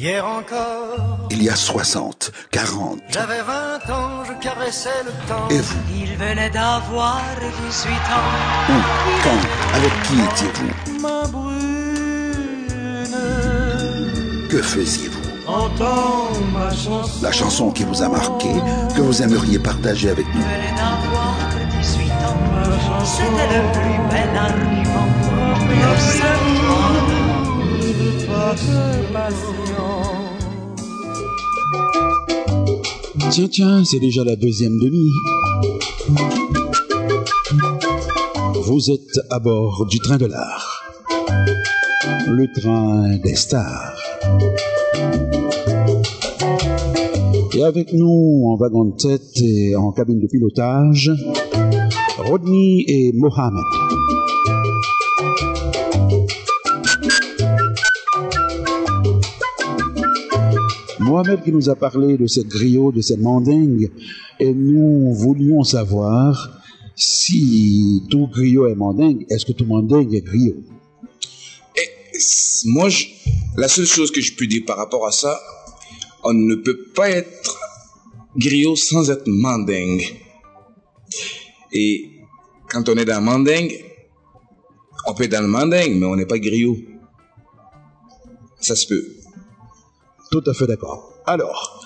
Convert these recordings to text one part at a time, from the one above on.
Hier encore, Il y a 60, 40. j'avais 20 ans, je caressais le temps. Et vous? Il venait d'avoir 18 ans. Où? Quand? Avec qui étiez-vous? Ma brune, Que faisiez-vous? Entends ma chanson. La chanson qui vous a marqué, que vous aimeriez partager avec nous. Il venait d'avoir 18 ans. C'était le plus bel argument. Le Tiens, tiens, c'est déjà la deuxième demi. Vous êtes à bord du train de l'art. Le train des stars. Et avec nous, en wagon de tête et en cabine de pilotage, Rodney et Mohamed. Mohamed qui nous a parlé de cette griot, de cette mandingue, et nous voulions savoir si tout griot est mandingue, est-ce que tout mandingue est griot? S- Moi, la seule chose que je peux dire par rapport à ça, on ne peut pas être griot sans être mandingue. Et quand on est dans mandingue, on peut être dans le mandingue, mais on n'est pas griot. Ça se peut. Tout à fait d'accord. Alors,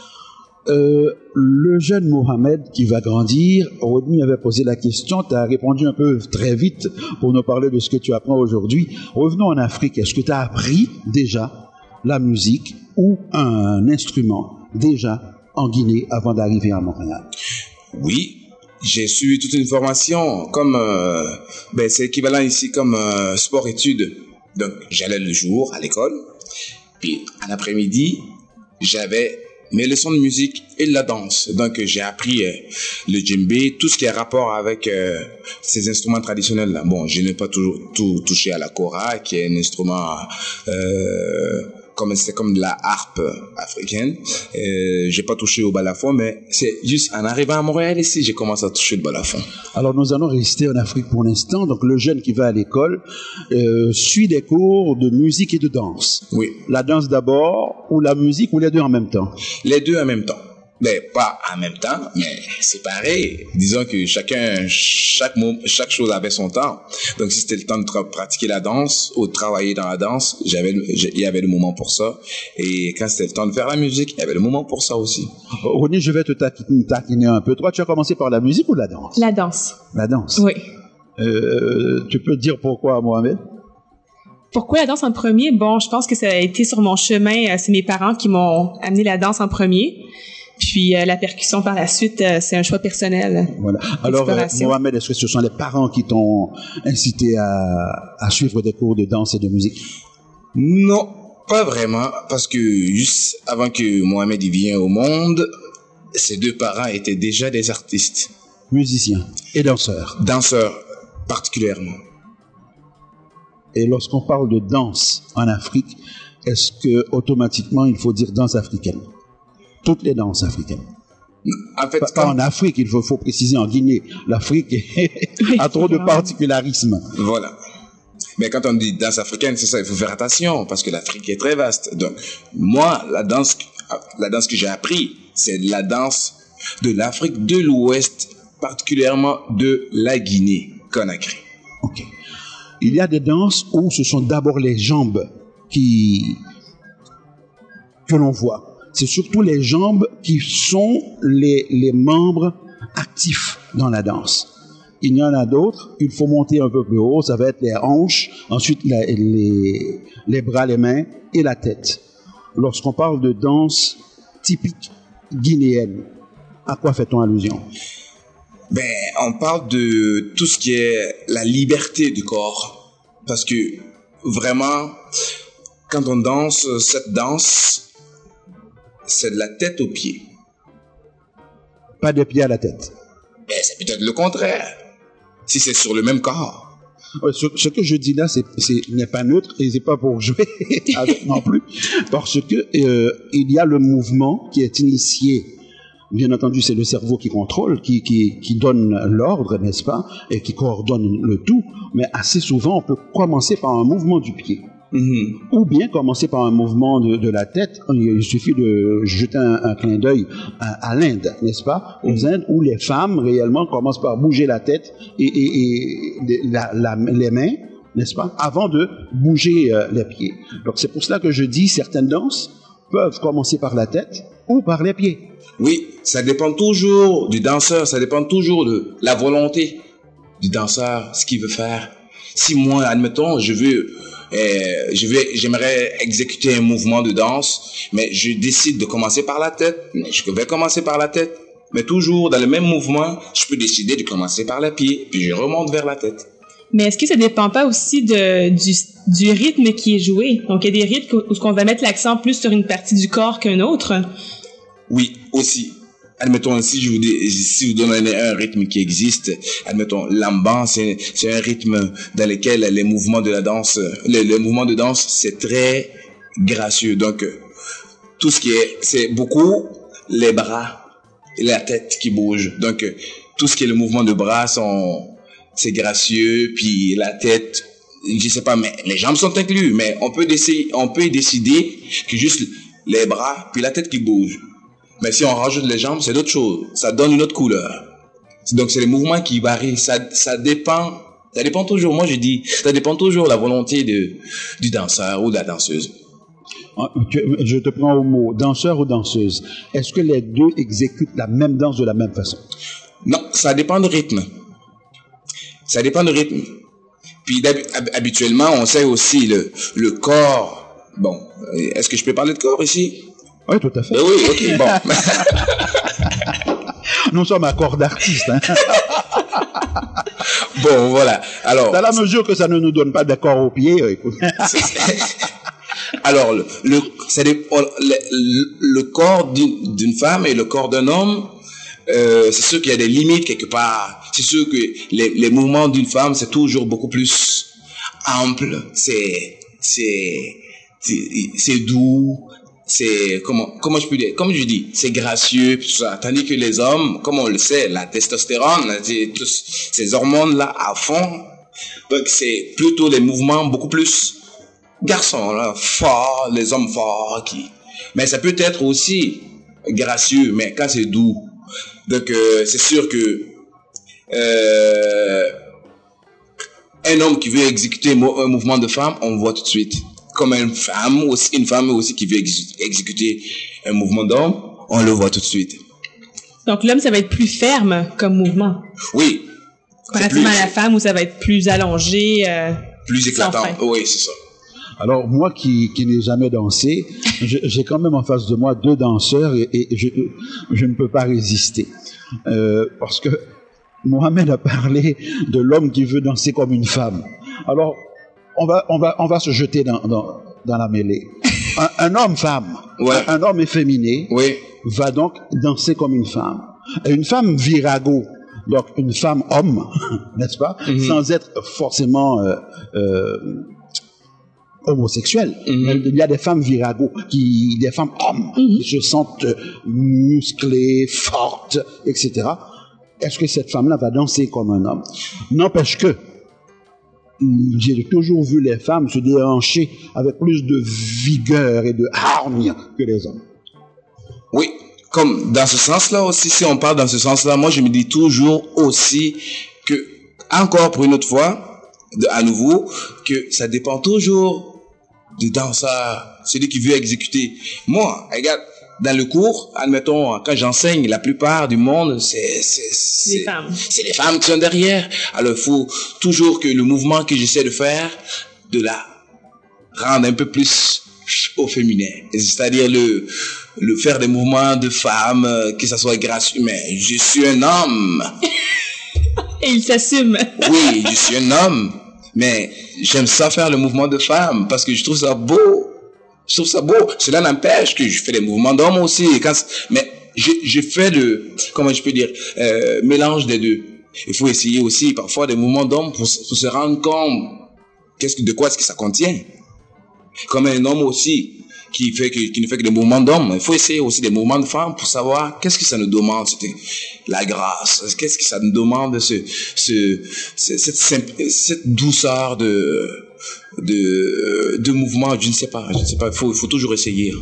euh, le jeune Mohamed qui va grandir, Rodney avait posé la question, tu as répondu un peu très vite pour nous parler de ce que tu apprends aujourd'hui. Revenons en Afrique, est-ce que tu as appris déjà la musique ou un instrument déjà en Guinée avant d'arriver à Montréal? Oui, j'ai suivi toute une formation comme euh, ben, c'est équivalent ici comme euh, sport-études. Donc j'allais le jour à l'école, puis en après-midi j'avais mes leçons de musique et de la danse. Donc j'ai appris euh, le djembé, tout ce qui a rapport avec euh, ces instruments traditionnels là. Bon, je n'ai pas tout touché à la kora, qui est un instrument euh, comme c'est comme de la harpe africaine. Euh, j'ai pas touché au balafon, mais c'est juste en arrivant à Montréal ici, j'ai commencé à toucher le balafon. Alors nous allons rester en Afrique pour l'instant. Donc le jeune qui va à l'école euh, suit des cours de musique et de danse. Oui, La danse d'abord ou la musique ou les deux en même temps? Les deux en même temps. Mais pas en même temps, mais c'est pareil. Disons que chacun, chaque mot, chaque chose avait son temps. Donc si c'était le temps de pratiquer la danse ou de travailler dans la danse, j'avais, il y avait le moment pour ça. Et quand c'était le temps de faire la musique, il y avait le moment pour ça aussi. René, je vais te taquiner, taquiner un peu. Toi, tu as commencé par la musique ou la danse? La danse. La danse. Oui. Euh, tu peux dire pourquoi, Mohamed? Pourquoi la danse en premier? Bon, je pense que ça a été sur mon chemin. euh, C'est mes parents qui m'ont amené la danse en premier. Puis euh, la percussion par la suite, euh, c'est un choix personnel. Voilà. Alors, euh. Mohamed, est-ce que ce sont les parents qui t'ont incité à, à suivre des cours de danse et de musique? Non, pas vraiment, parce que juste avant que Mohamed y vienne au monde, ses deux parents étaient déjà des artistes, Musiciens et danseurs. danseurs particulièrement. Et lorsqu'on parle de danse en Afrique, est-ce que automatiquement il faut dire danse africaine? Toutes les danses africaines. En fait, Pas, en Afrique, il faut, faut préciser en Guinée. L'Afrique a trop de particularisme. Voilà. Mais quand on dit danse africaine, c'est ça, il faut faire attention parce que l'Afrique est très vaste. Donc, moi, la danse, la danse que j'ai appris, c'est la danse de l'Afrique de l'Ouest, particulièrement de la Guinée, Conakry. Ok. Il y a des danses où ce sont d'abord les jambes qui que l'on voit. C'est surtout les jambes qui sont les, membres actifs dans la danse. Il y en a d'autres, il faut monter un peu plus haut, ça va être les hanches, ensuite les, les bras, les mains et la tête. Lorsqu'on parle de danse typique guinéenne, à quoi fait-on allusion? Ben, on parle de tout ce qui est la liberté du corps. Parce que vraiment, quand on danse cette danse, c'est de la tête aux pieds. Pas des pieds à la tête. Ben, c'est peut-être le contraire. Si c'est sur le même corps. Ouais, Ce, ce que je dis là, c'est c'est- n'est pas neutre et c'est pas pour jouer avec non plus, parce que euh, il y a le mouvement qui est initié. Bien entendu, c'est le cerveau qui contrôle, qui, qui, qui donne l'ordre, n'est-ce pas, et qui coordonne le tout. Mais assez souvent, on peut commencer par un mouvement du pied. Mhm. ou bien commencer par un mouvement de, de la tête. Il suffit de jeter un, un clin d'œil à, à l'Inde, n'est-ce pas? Aux Indes, où les femmes réellement commencent par bouger la tête et, et- et la- la- les mains, n'est-ce pas? Avant de bouger euh, les pieds. Donc c'est pour cela que je dis certaines danses peuvent commencer par la tête ou par les pieds. Oui, ça dépend toujours du danseur, ça dépend toujours de la volonté du danseur, ce qu'il veut faire. Si moi, admettons, je veux, euh, je vais, j'aimerais exécuter un mouvement de danse, mais je décide de commencer par la tête, je vais commencer par la tête. Mais toujours dans le même mouvement, je peux décider de commencer par les pieds, puis je remonte vers la tête. Mais est-ce que ça dépend pas aussi de, du, du rythme qui est joué? Donc, il y a des rythmes où où on va mettre l'accent plus sur une partie du corps qu'un autre? Oui, aussi. Admettons, si je vous, dis- si vous un rythme qui existe, admettons, l'amban, c'est, un rythme dans lequel les mouvements de la danse, les mouvements de danse, c'est très gracieux. Donc, tout ce qui est, c'est beaucoup les bras et la tête qui bougent. Donc, tout ce qui est le mouvement de bras sont, c'est gracieux, puis la tête, je sais pas, mais les jambes sont inclus, mais on peut décider, on peut décider que juste les bras, puis la tête qui bouge. Mais si on rajoute les jambes, c'est d'autres chose. Ça donne une autre couleur. Donc c'est les mouvements qui varient. Ça, ça dépend. Ça dépend toujours. Moi je dis, ça dépend toujours de la volonté de, du danseur ou de la danseuse. Ah, Je te prends au mot, danseur ou danseuse. Est-ce que les deux exécutent la même danse de la même façon? Non, ça dépend du rythme. Ça dépend du rythme. Puis habituellement, on sait aussi le, le corps. Bon, est-ce que je peux parler de corps ici? Oui, tout à fait. Ben oui, ok, bon. Nous sommes à corps d'artistes. Hein? bon, voilà. Alors, Dans la mesure que ça ne nous donne pas d'accord aux pieds, euh, écoute. Alors, le, le, dépend- le, le- corps d'une femme et le corps d'un homme, euh, c'est sûr qu'il y a des limites quelque part. C'est sûr que les, les mouvements d'une femme, c'est toujours beaucoup plus ample, c'est c'est c'est doux, c'est comment comment je peux dire, comme je dis, c'est gracieux tout ça. Tandis que les hommes, comme on le sait, la testostérone, tous ces hormones là à fond. Donc c'est plutôt les mouvements beaucoup plus garçons forts, les hommes forts qui. Mais ça peut être aussi gracieux, mais quand c'est doux. Donc euh, c'est sûr que euh, un homme qui veut exécuter un mouvement de femme, on voit tout de suite. Comme une femme aussi, une femme aussi qui veut exé- exécuter un mouvement d'homme, on le voit tout de suite. Donc, l'homme, ça va être plus ferme comme mouvement. Oui. Comparativement à la femme où ça va être plus allongé. euh, plus éclatant. Oui, c'est ça. Alors moi qui, qui n'ai jamais dansé, j'ai quand même en face de moi deux danseurs et, et je, je ne peux pas résister. Euh, parce que Mohamed a parlé de l'homme qui veut danser comme une femme. Alors on va, on va, on va se jeter dans, dans, dans la mêlée. Un, un homme-femme, Ouais. un, un homme efféminé Oui. va donc danser comme une femme. Et une femme virago, donc une femme homme, n'est-ce pas, sans être forcément euh, euh, homosexuelle. Mhm. Il y a des femmes virago, qui, des femmes hommes, qui se sentent euh, musclées, fortes, etc. Est-ce que cette femme-là va danser comme un homme? N'empêche que j'ai toujours vu les femmes se déhancher avec plus de vigueur et de hargne que les hommes. Oui, comme dans ce sens-là aussi, si on parle dans ce sens-là, moi je me dis toujours aussi que, encore pour une autre fois, de, à nouveau, que ça dépend toujours du danseur, celui qui veut exécuter. Moi, regarde, dans le cours, admettons, quand j'enseigne, la plupart du monde, c'est, c'est, Les femmes. c'est les femmes qui sont derrière. Alors il faut toujours que le mouvement que j'essaie de faire, de la rendre un peu plus au féminin. C'est-à-dire le, le faire des mouvements de femme, euh, que ça soit gracieux. Mais je suis un homme. Et il s'assume. Oui, je suis un homme. Mais j'aime ça faire le mouvement de femme parce que je trouve ça beau. Je trouve ça beau. Cela n'empêche que je fais des mouvements d'homme aussi. Mais je, je fais le, comment je peux dire, euh, mélange des deux. Il faut essayer aussi parfois des mouvements d'homme pour, se- rendre compte qu'est-ce que, de quoi est-ce que ça contient. Comme un homme aussi qui fait que, qui ne fait que des mouvements d'homme. Il faut essayer aussi des mouvements de femme pour savoir qu'est-ce que ça nous demande, la grâce. Qu'est-ce que ça nous demande, ce, ce, ce- cette, simp- cette douceur de, de, de mouvement, je ne sais pas, je ne sais pas, il faut, toujours essayer.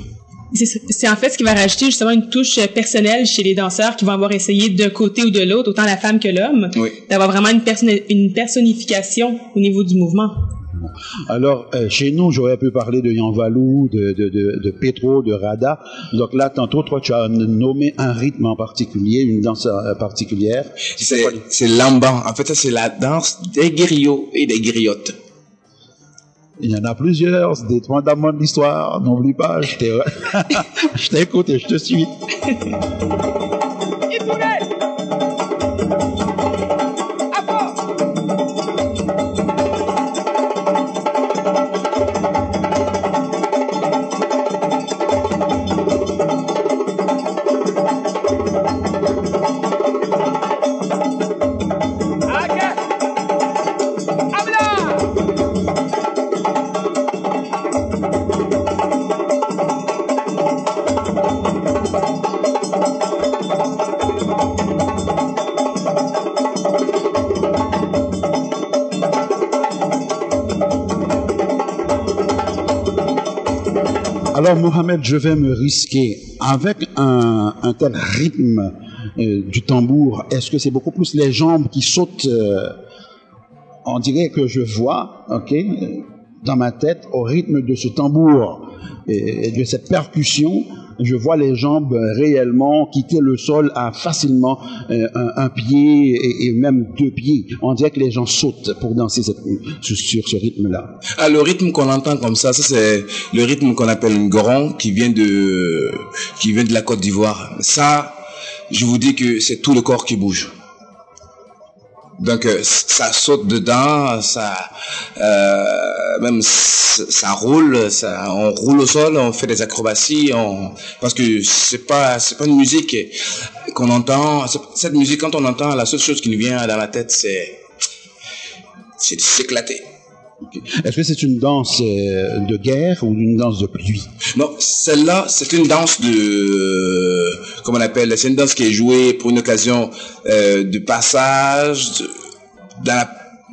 C'est c'est en fait ce qui va rajouter justement une touche euh, personnelle chez les danseurs qui vont avoir essayé d'un côté ou de l'autre, autant la femme que l'homme, Oui. d'avoir vraiment une, personne- une personnification au niveau du mouvement. Alors, euh, chez nous, j'aurais pu parler de Yan Valou, de, de, de, de Petro, de Rada. Donc là, tantôt, toi, tu as nommé un rythme en particulier, une danse euh, particulière. C'est, c'est l'amban. En fait, ça, c'est la danse des griots et des griottes. Il y en a plusieurs, fondaments de l'histoire. N'oublie pas, je t'écoute et je te suis. Alors, Mohamed, je vais me risquer avec un, tel rythme euh, du tambour. Est-ce que c'est beaucoup plus les jambes qui sautent euh, On dirait que je vois, euh, dans ma tête, au rythme de ce tambour et, et de cette percussion, je vois les jambes euh, réellement quitter le sol à facilement euh, un, pied et, même deux pieds. On dirait que les gens sautent pour danser sur, ce rythme-là. Ah, le rythme qu'on entend comme ça, ça c'est le rythme qu'on appelle un goron qui vient de, qui vient de la Côte d'Ivoire. Ça, je vous dis que c'est tout le corps qui bouge. Donc euh, ça saute dedans, ça euh, même ça roule, ça on roule au sol, on fait des acrobaties, on parce que c'est pas c'est pas une musique qu'on entend. Cette musique quand on entend, la seule chose qui nous vient dans la tête c'est c'est de s'éclater. Est-ce que c'est une danse euh, de guerre ou une danse de pluie? Non, celle-là, c'est une danse de, comment on appelle, c'est une danse qui est jouée pour une occasion euh, de passage, de, dans la-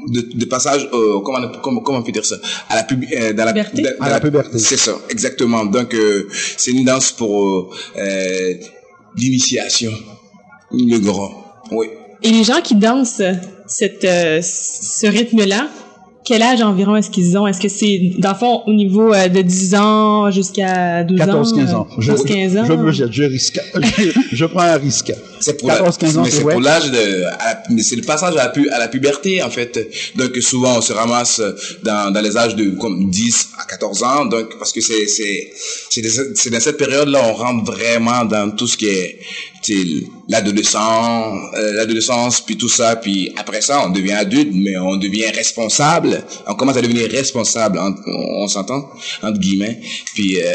de, de passage, euh, comment, on- comment, comment on peut dire ça, à la pub, euh, dans la, Puberté. dans- dans À la puberté. C'est ça, exactement. Donc, euh, c'est une danse pour euh, l'initiation, le grand. Oui. Et les gens qui dansent cette, euh, ce rythme-là, quel âge environ est-ce qu'ils ont? Est-ce que c'est, dans le fond, au niveau euh, de 10 ans jusqu'à 12 ans? 14-15 ans. euh, 14-15 ans? Je me jette, je risque. Je, je prends un risque. C'est pour, la- 14-15 ans, mais c'est pour l'âge de, à la- mais c'est le passage à la, pu- à la puberté, en fait. Donc, souvent, on se ramasse dans, dans les âges de, comme 10 à 14 ans. Donc, parce que c'est, c'est, c'est, des- c'est dans cette période-là, on rentre vraiment dans tout ce qui est, l'adolescent, euh, l'adolescence, puis tout ça. Puis après ça, on devient adulte, mais on devient responsable. On commence à devenir responsable, on, on s'entend, entre guillemets. Puis, euh,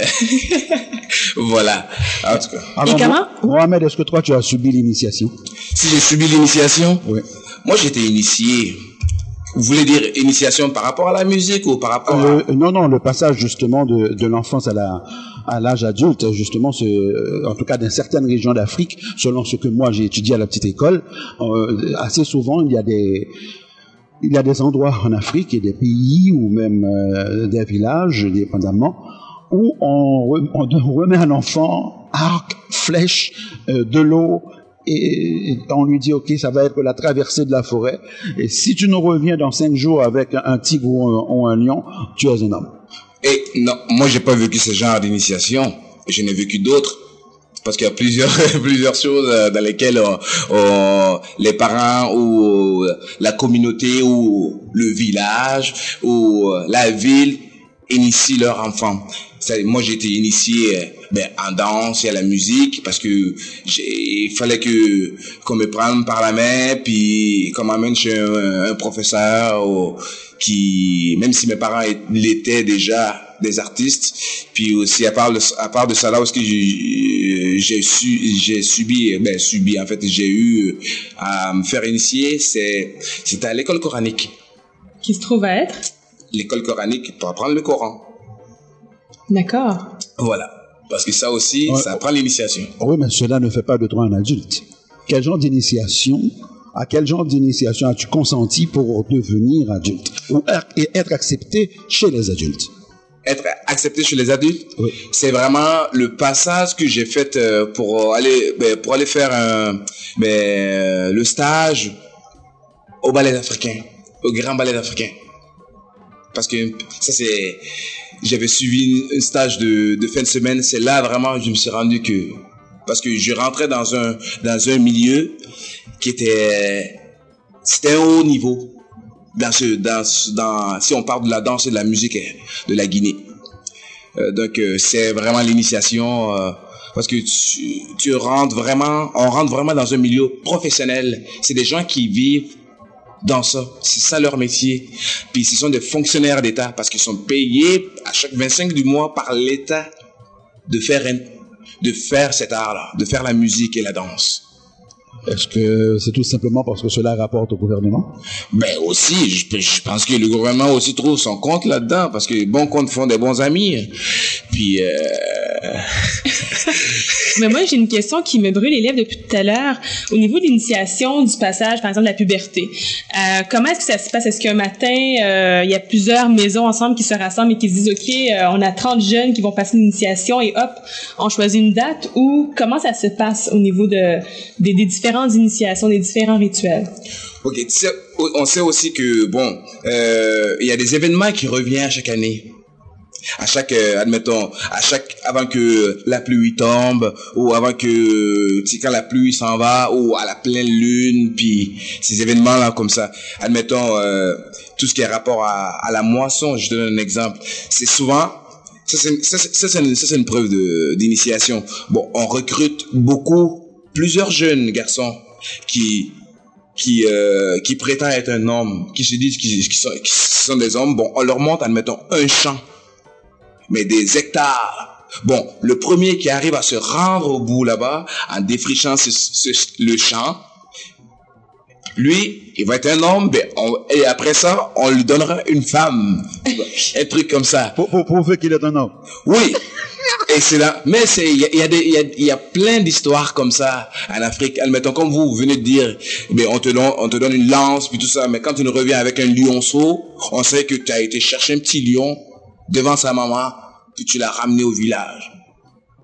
voilà. En tout cas. Alors, comment? Mo- Mohamed, est-ce que toi, tu as subi l'initiation? Si j'ai subi l'initiation, Oui. moi j'étais initié. Vous voulez dire initiation par rapport à la musique ou par rapport à... Euh, Non, non, le passage justement de, de l'enfance à la à l'âge adulte, justement, c'est, euh, en tout cas dans certaines régions d'Afrique, selon ce que moi j'ai étudié à la petite école, euh, assez souvent il y a des il y a des endroits en Afrique et des pays ou même euh, des villages, dépendamment, où on, on remet à l'enfant arc, flèche, euh, de l'eau, et on lui dit, OK, ça va être la traversée de la forêt. Et si tu nous reviens dans cinq jours avec un tigre ou un, lion, tu es un homme. Et non, moi j'ai pas vécu ce genre d'initiation. Je n'ai vécu d'autres. Parce qu'il y a plusieurs plusieurs choses euh, dans lesquelles euh, euh, les parents ou la communauté ou le village ou la ville initient leurs enfants. Moi j'ai été initié euh, ben, en danse et à la musique parce que j'ai- il fallait que qu'on me prenne par la main puis qu'on m'amène chez un, un professeur ou- qui même si mes parents l'étaient déjà des artistes puis aussi à part de, à part de ça là aussi j'ai j'ai su j'ai subi ben subi en fait j'ai eu à me faire initier c'est c'était à l'école coranique Qui se trouve à être? l'école coranique pour apprendre le Coran D'accord. voilà parce que ça aussi Ouais. ça prend l'initiation Oui, mais cela ne fait pas de toi un adulte. Quel genre d'initiation À quel genre d'initiation as-tu consenti pour devenir adulte ou et être accepté chez les adultes? Être accepté chez les adultes, Oui. c'est vraiment le passage que j'ai fait euh, pour aller ben, pour aller faire un, ben, euh, le stage au ballet africain, au grand ballet africain. Parce que ça c'est j'avais suivi un stage de, fin de semaine, c'est là vraiment que je me suis rendu que parce que je rentrais dans un dans un milieu qui était c'était un haut niveau dans ce dans dans si on parle de la danse et de la musique euh, de la Guinée. Euh, donc euh, c'est vraiment l'initiation euh, parce que tu rentres vraiment on rentre vraiment dans un milieu professionnel. C'est des gens qui vivent dans ça. C'est ça leur métier. Puis ce sont des fonctionnaires d'État parce qu'ils sont payés à chaque 25 du mois par l'État de faire un- de faire cet art-là, de faire la musique et la danse. Est-ce que c'est tout simplement parce que cela rapporte au gouvernement? Ben aussi, je, je pense que le gouvernement aussi trouve son compte là-dedans parce que les bons comptes font des bons amis. Puis euh, Mais moi, j'ai une question qui me brûle les lèvres depuis tout à l'heure. Au niveau de l'initiation du passage, par exemple, de la puberté, euh, comment est-ce que ça se passe? Est-ce qu'un matin, euh, il y a plusieurs maisons ensemble qui se rassemblent et qui se disent, OK, euh, on a 30 jeunes qui vont passer l'initiation et hop, on choisit une date? Ou comment ça se passe au niveau de, des, des différentes initiations, des différents rituels? ok, on sait aussi que bon, euh, il y a des événements qui reviennent chaque année. À chaque, euh, admettons, à chaque, avant que la pluie tombe, ou avant que, tu quand la pluie s'en va, ou à la pleine lune, puis ces événements-là comme ça. Admettons, euh, tout ce qui est rapport à, à la moisson, je donne un exemple. C'est souvent, ça c'est, une, une preuve d'initiation. Bon, on recrute beaucoup, plusieurs jeunes garçons qui, qui, euh, qui prétendent être un homme, qui se disent qu'ils sont, sont des hommes, bon, on leur montre, admettons, un champ, mais des hectares. Bon, le premier qui arrive à se rendre au bout là-bas, en défrichant ce- ce- le champ, lui, il va être un homme, ben, on- et après ça, on lui donnera une femme. Un truc comme ça. pour, pour prouver qu'il est un homme. Oui. Et c'est là. Mais c'est, il y a, y a y a, il y a plein d'histoires comme ça en Afrique. Admettons, comme vous, venez de dire, mais on te donne, on te donne une lance, puis tout ça. Mais quand tu nous reviens avec un lionceau, on sait que tu as été chercher un petit lion devant sa maman, puis tu l'as ramené au village.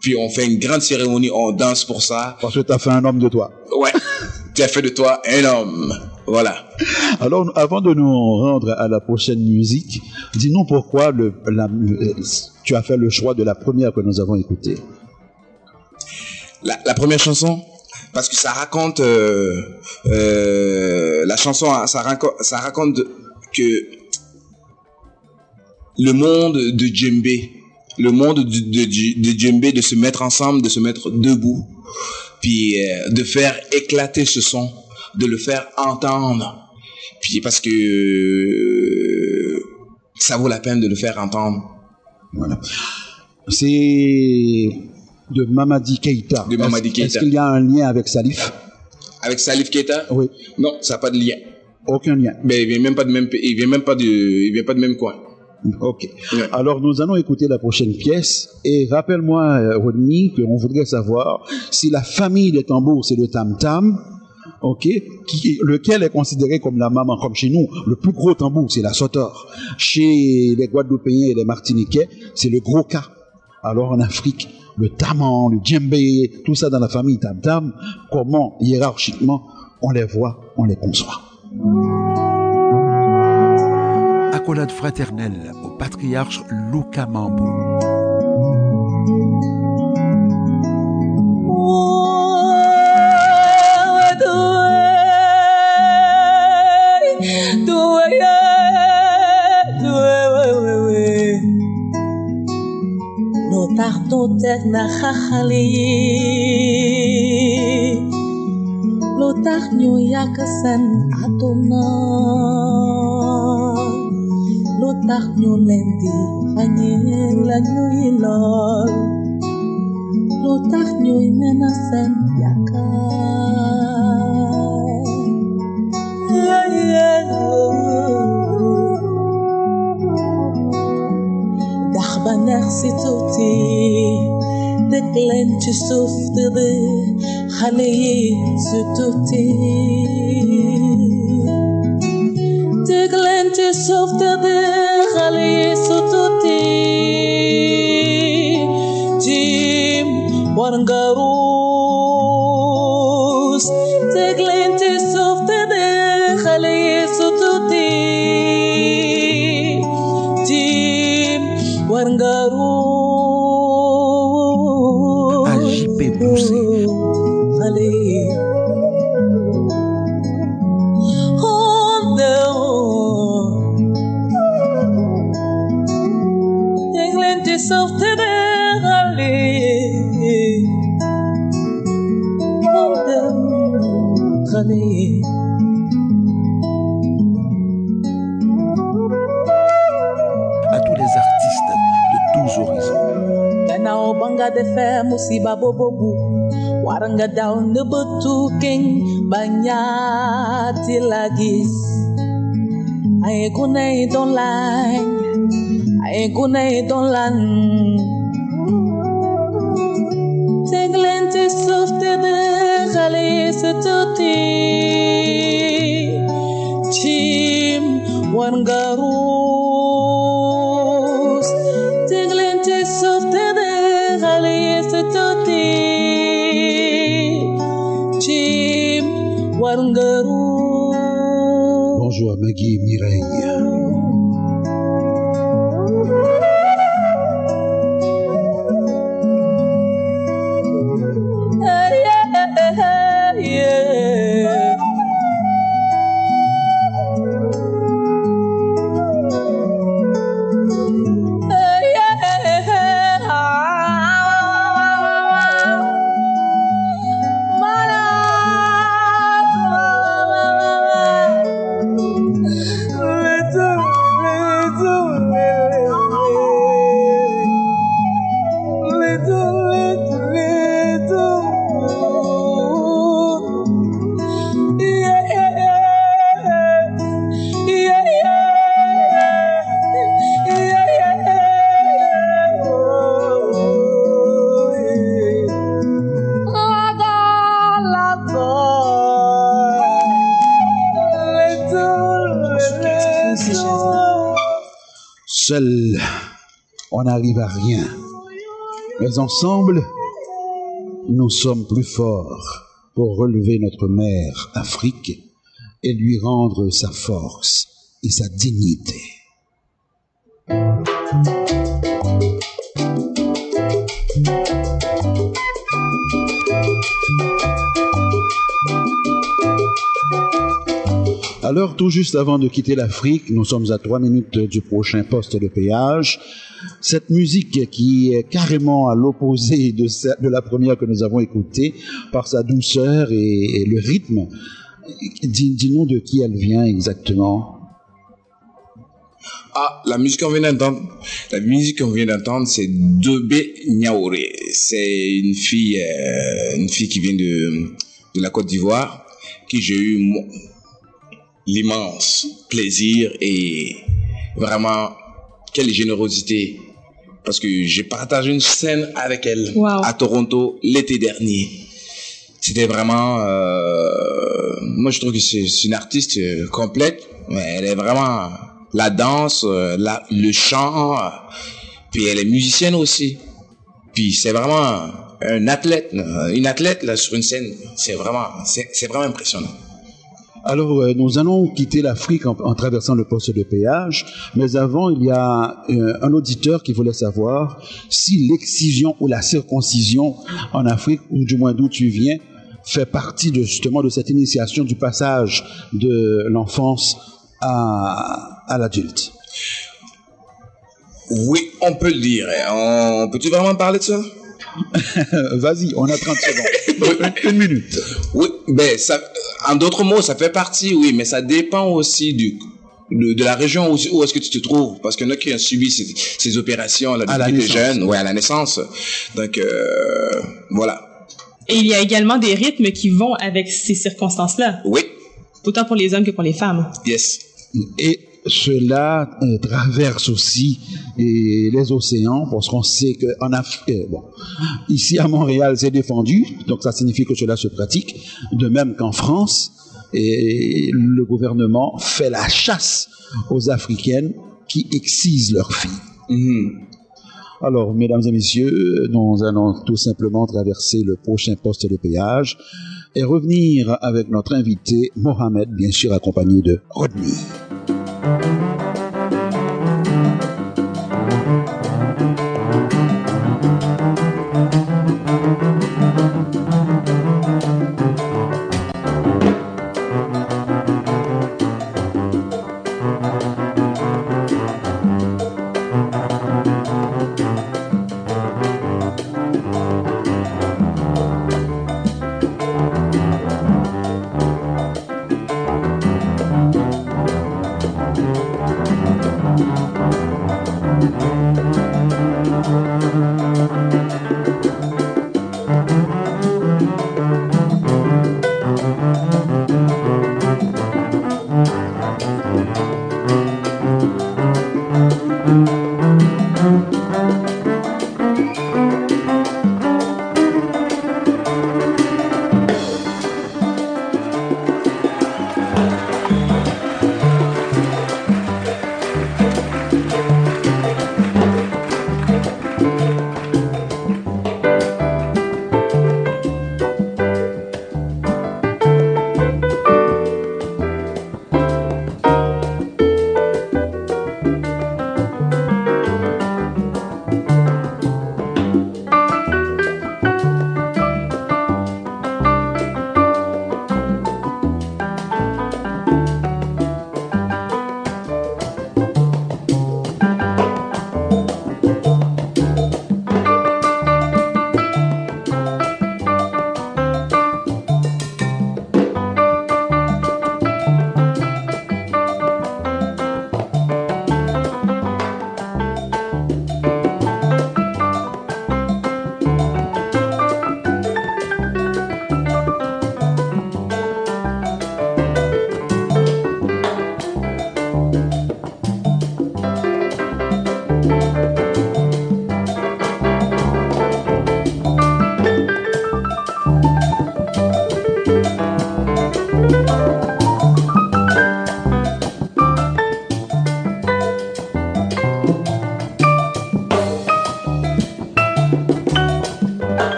Puis on fait une grande cérémonie, on danse pour ça. Parce que tu as fait un homme de toi. Ouais. tu as fait de toi un homme. Voilà. Alors, avant de nous rendre à la prochaine musique, dis-nous pourquoi le, la- tu as fait le choix de la première que nous avons écoutée. La, la première chanson, parce que ça raconte, euh, euh, la chanson, ça raconte, ça raconte que le monde de djembé, le monde de, de, de djembé, de se mettre ensemble, de se mettre debout, puis euh, de faire éclater ce son, de le faire entendre, puis parce que euh, ça vaut la peine de le faire entendre. Voilà. C'est de Mamadi Keita. De Mamadi Est-ce- Keita. Est-ce qu'il y a un lien avec Salif? Avec Salif Keita, Oui. non, ça n'a pas de lien. Aucun lien. Mais il vient même pas de même, il vient même pas de, il vient pas de même coin. Ok. Ouais. Alors nous allons écouter la prochaine pièce et rappelle-moi euh, Rodney qu'on voudrait savoir si la famille des tambours c'est le tam tam, ok, qui, lequel est considéré comme la maman, comme chez nous, le plus gros tambour c'est la sotor. Chez les Guadeloupéens et les Martiniquais c'est le gros cas. Alors en Afrique le taman, le djembé, tout ça dans la famille tam tam, comment hiérarchiquement on les voit, on les conçoit Accolade fraternelle au patriarche Luka Mambo. לא תחתותך נחחלי לא תחניו יקסן אדונה לא תחניו לנדי חניאלנו ילול לא תחניו מנסן יקר דחבנך סיטוטי dégleen ci suuf tëdd xale sitoti, Warangaroo. wanga de fe musiba bobobu waranga down the butuking banyati lagis. I gonna don't lie I gonna te softe de gale se toti. Chim wangaru Ensemble, nous sommes plus forts pour relever notre mère Afrique et lui rendre sa force et sa dignité. Alors, tout juste avant de quitter l'Afrique, nous sommes à trois minutes du prochain poste de péage. Cette musique qui est carrément à l'opposé de, la première que nous avons écoutée par sa douceur et, le rythme, dis- dis-nous de qui elle vient exactement. Ah, la musique qu'on vient d'entendre, la musique qu'on vient d'entendre, c'est Dobé Niaouré. C'est une fille, euh, une fille qui vient de, de la Côte d'Ivoire, qui j'ai eu l'immense plaisir et vraiment quelle générosité parce que j'ai partagé une scène avec elle Wow. à Toronto l'été dernier. C'était vraiment, euh, moi je trouve que c'est une artiste euh, complète, mais elle est vraiment la danse, euh, la, le chant, euh, puis elle est musicienne aussi. Puis c'est vraiment un athlète, euh, une athlète là sur une scène, c'est vraiment, c'est vraiment impressionnant. Alors, euh, nous allons quitter l'Afrique en, traversant le poste de péage, mais avant, il y a euh, un auditeur qui voulait savoir si l'excision ou la circoncision en Afrique, ou du moins d'où tu viens, fait partie de, justement de cette initiation du passage de l'enfance à, à l'adulte. Oui, on peut le dire. On peut-tu vraiment parler de ça? Vas-y, on a 30 secondes. Une minute. Oui, ben ça, en d'autres mots, ça fait partie, oui, mais ça dépend aussi du de, de la région où, où est-ce que tu te trouves, parce qu'il y en a qui ont subi ces, ces opérations là À la depuis que t'es naissance. jeune, ouais, à la naissance. Donc euh, voilà. Et il y a également des rythmes qui vont avec ces circonstances-là, Oui, autant pour les hommes que pour les femmes. yes. Et cela euh, traverse aussi et les océans, parce qu'on sait qu'en Afrique, bon, ici à Montréal, c'est défendu, donc ça signifie que cela se pratique, de même qu'en France, et le gouvernement fait la chasse aux Africaines qui excisent leurs filles. Mhm. Alors, mesdames et messieurs, nous allons tout simplement traverser le prochain poste de péage et revenir avec notre invité Mohamed, bien sûr accompagné de Rodney. Thank you.